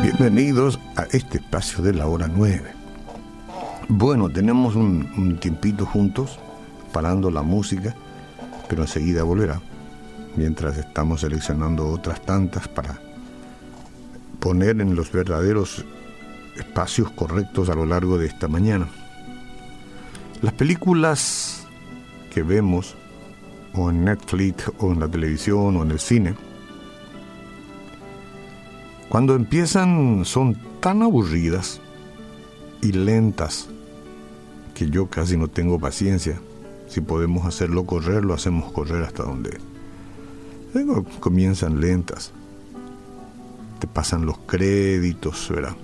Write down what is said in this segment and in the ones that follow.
Bienvenidos a este espacio de la hora 9. Bueno, tenemos un, un tiempito juntos, parando la música, pero enseguida volverá, mientras estamos seleccionando otras tantas para poner en los verdaderos espacios correctos a lo largo de esta mañana. Las películas que vemos, o en Netflix, o en la televisión, o en el cine, cuando empiezan son tan aburridas y lentas que yo casi no tengo paciencia. Si podemos hacerlo correr, lo hacemos correr hasta donde. Comienzan lentas. Te pasan los créditos, ¿verdad?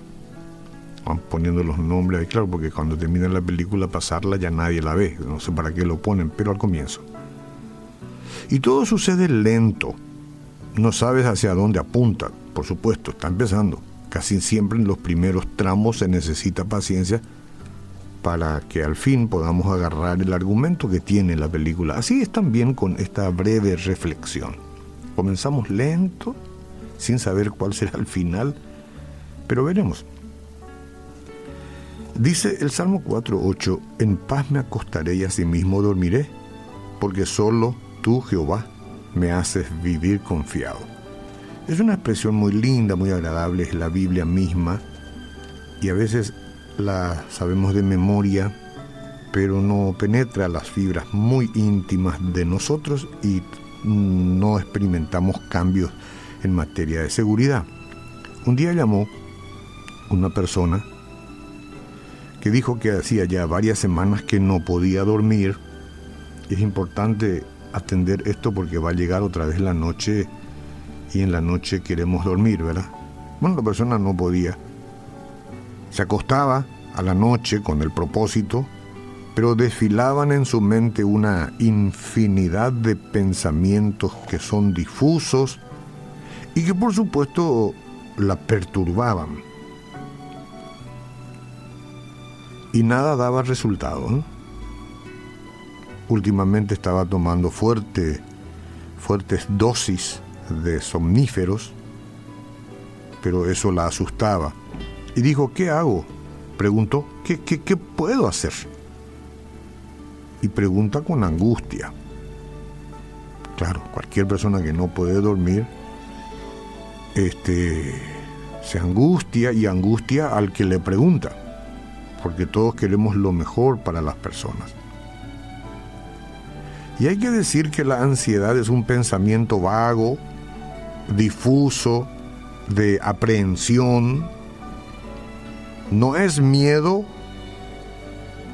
Van poniendo los nombres ahí, claro, porque cuando termina la película pasarla ya nadie la ve. No sé para qué lo ponen, pero al comienzo. Y todo sucede lento. No sabes hacia dónde apunta por supuesto, está empezando. Casi siempre en los primeros tramos se necesita paciencia para que al fin podamos agarrar el argumento que tiene la película. Así es también con esta breve reflexión. Comenzamos lento, sin saber cuál será el final, pero veremos. Dice el Salmo 4.8, en paz me acostaré y asimismo dormiré, porque solo tú, Jehová, me haces vivir confiado. Es una expresión muy linda, muy agradable, es la Biblia misma y a veces la sabemos de memoria, pero no penetra las fibras muy íntimas de nosotros y no experimentamos cambios en materia de seguridad. Un día llamó una persona que dijo que hacía ya varias semanas que no podía dormir. Es importante atender esto porque va a llegar otra vez la noche y en la noche queremos dormir, ¿verdad? Bueno, la persona no podía. Se acostaba a la noche con el propósito, pero desfilaban en su mente una infinidad de pensamientos que son difusos y que por supuesto la perturbaban. Y nada daba resultado. Últimamente estaba tomando fuerte, fuertes dosis de somníferos, pero eso la asustaba. Y dijo, ¿qué hago? Preguntó, ¿qué, qué, qué puedo hacer? Y pregunta con angustia. Claro, cualquier persona que no puede dormir, este, se angustia y angustia al que le pregunta, porque todos queremos lo mejor para las personas. Y hay que decir que la ansiedad es un pensamiento vago, difuso de aprehensión, no es miedo,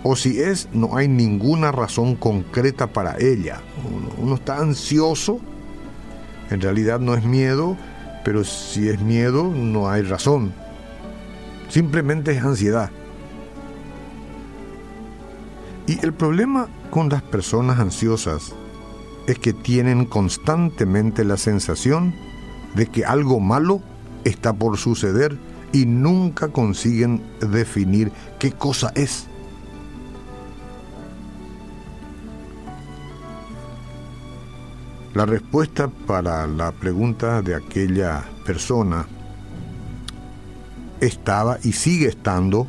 o si es, no hay ninguna razón concreta para ella. Uno, está ansioso, en realidad no es miedo, pero si es miedo, no hay razón. Simplemente es ansiedad. Y el problema con las personas ansiosas es que tienen constantemente la sensación de que algo malo está por suceder y nunca consiguen definir qué cosa es. La respuesta para la pregunta de aquella persona estaba y sigue estando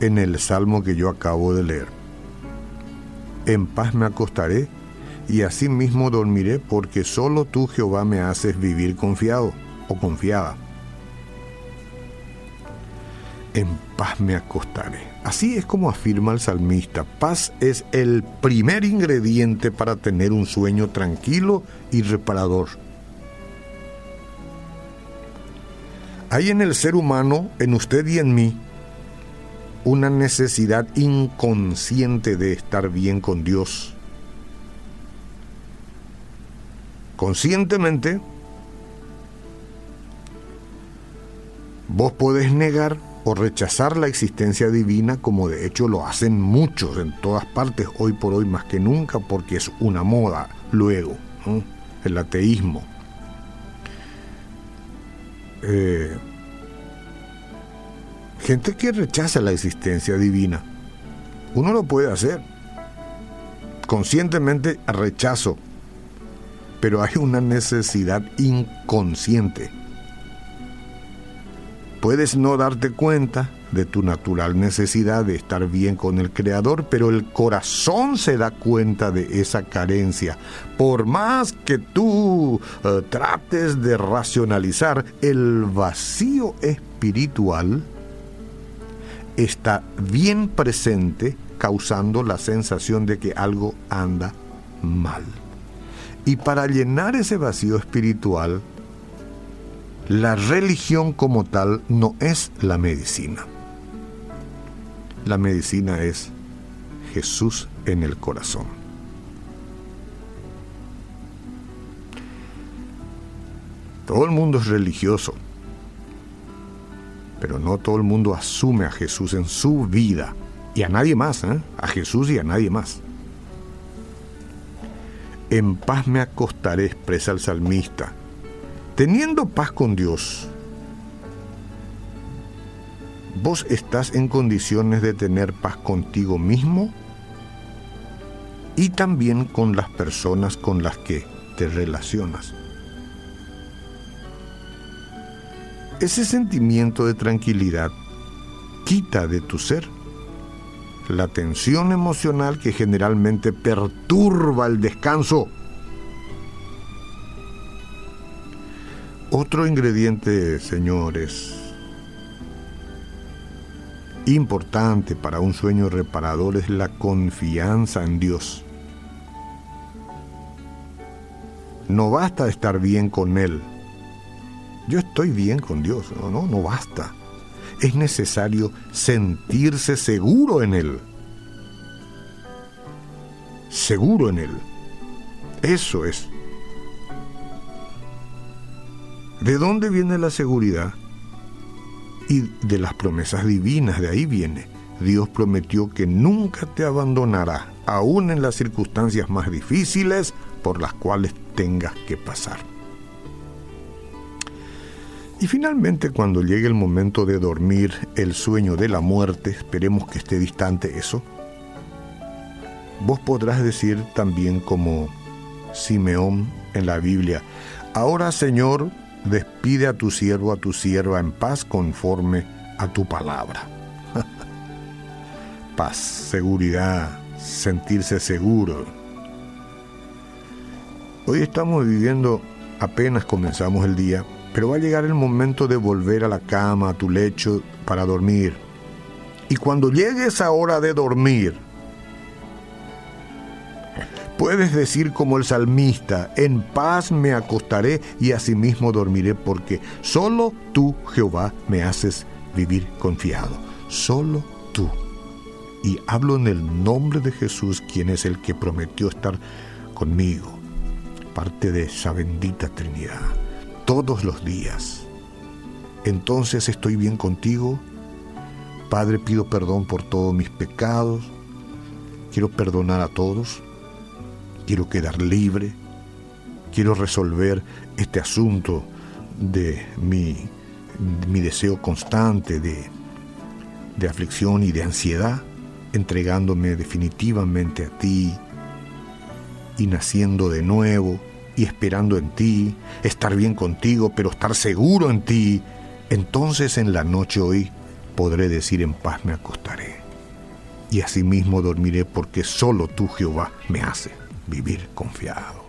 en el salmo que yo acabo de leer. En paz me acostaré y asimismo dormiré porque solo tú Jehová me haces vivir confiado o confiada. En paz me acostaré. Así es como afirma el salmista. Paz es el primer ingrediente para tener un sueño tranquilo y reparador. Hay en el ser humano, en usted y en mí, una necesidad inconsciente de estar bien con Dios conscientemente, vos podés negar o rechazar la existencia divina como de hecho lo hacen muchos en todas partes hoy por hoy más que nunca porque es una moda luego, el ateísmo. Eh, gente que rechaza la existencia divina. Uno lo puede hacer. Conscientemente rechazo. Pero hay una necesidad inconsciente. Puedes no darte cuenta de tu natural necesidad de estar bien con el Creador, pero el corazón se da cuenta de esa carencia. Por más que tú eh, trates de racionalizar, el vacío espiritual está bien presente causando la sensación de que algo anda mal. Y para llenar ese vacío espiritual, la religión como tal no es la medicina. La medicina es Jesús en el corazón. Todo el mundo es religioso, pero no todo el mundo asume a Jesús en su vida y a nadie más, ¿eh? a Jesús y a nadie más. En paz me acostaré, expresa el salmista. Teniendo paz con Dios, ¿vos estás en condiciones de tener paz contigo mismo y también con las personas con las que te relacionas? Ese sentimiento de tranquilidad quita de tu ser la tensión emocional que generalmente perturba el descanso. Otro ingrediente, señores, importante para un sueño reparador es la confianza en Dios. No basta estar bien con Él. Yo estoy bien con Dios, no, no, no basta es necesario sentirse seguro en Él. Seguro en Él. Eso es. ¿De dónde viene la seguridad? Y de las promesas divinas, de ahí viene. Dios prometió que nunca te abandonará, aún en las circunstancias más difíciles por las cuales tengas que pasar. Y finalmente cuando llegue el momento de dormir, el sueño de la muerte, esperemos que esté distante eso, vos podrás decir también como Simeón en la Biblia, ahora Señor, despide a tu siervo, a tu sierva en paz conforme a tu palabra. paz, seguridad, sentirse seguro. Hoy estamos viviendo, apenas comenzamos el día, pero va a llegar el momento de volver a la cama, a tu lecho, para dormir. Y cuando llegue esa hora de dormir, puedes decir como el salmista, en paz me acostaré y asimismo dormiré, porque solo tú, Jehová, me haces vivir confiado. Solo tú. Y hablo en el nombre de Jesús, quien es el que prometió estar conmigo, parte de esa bendita Trinidad todos los días. Entonces estoy bien contigo. Padre, pido perdón por todos mis pecados. Quiero perdonar a todos. Quiero quedar libre. Quiero resolver este asunto de mi, mi deseo constante de, de aflicción y de ansiedad, entregándome definitivamente a ti y naciendo de nuevo y esperando en ti, estar bien contigo, pero estar seguro en ti, entonces en la noche hoy podré decir en paz me acostaré. Y asimismo dormiré porque solo tú Jehová me hace vivir confiado.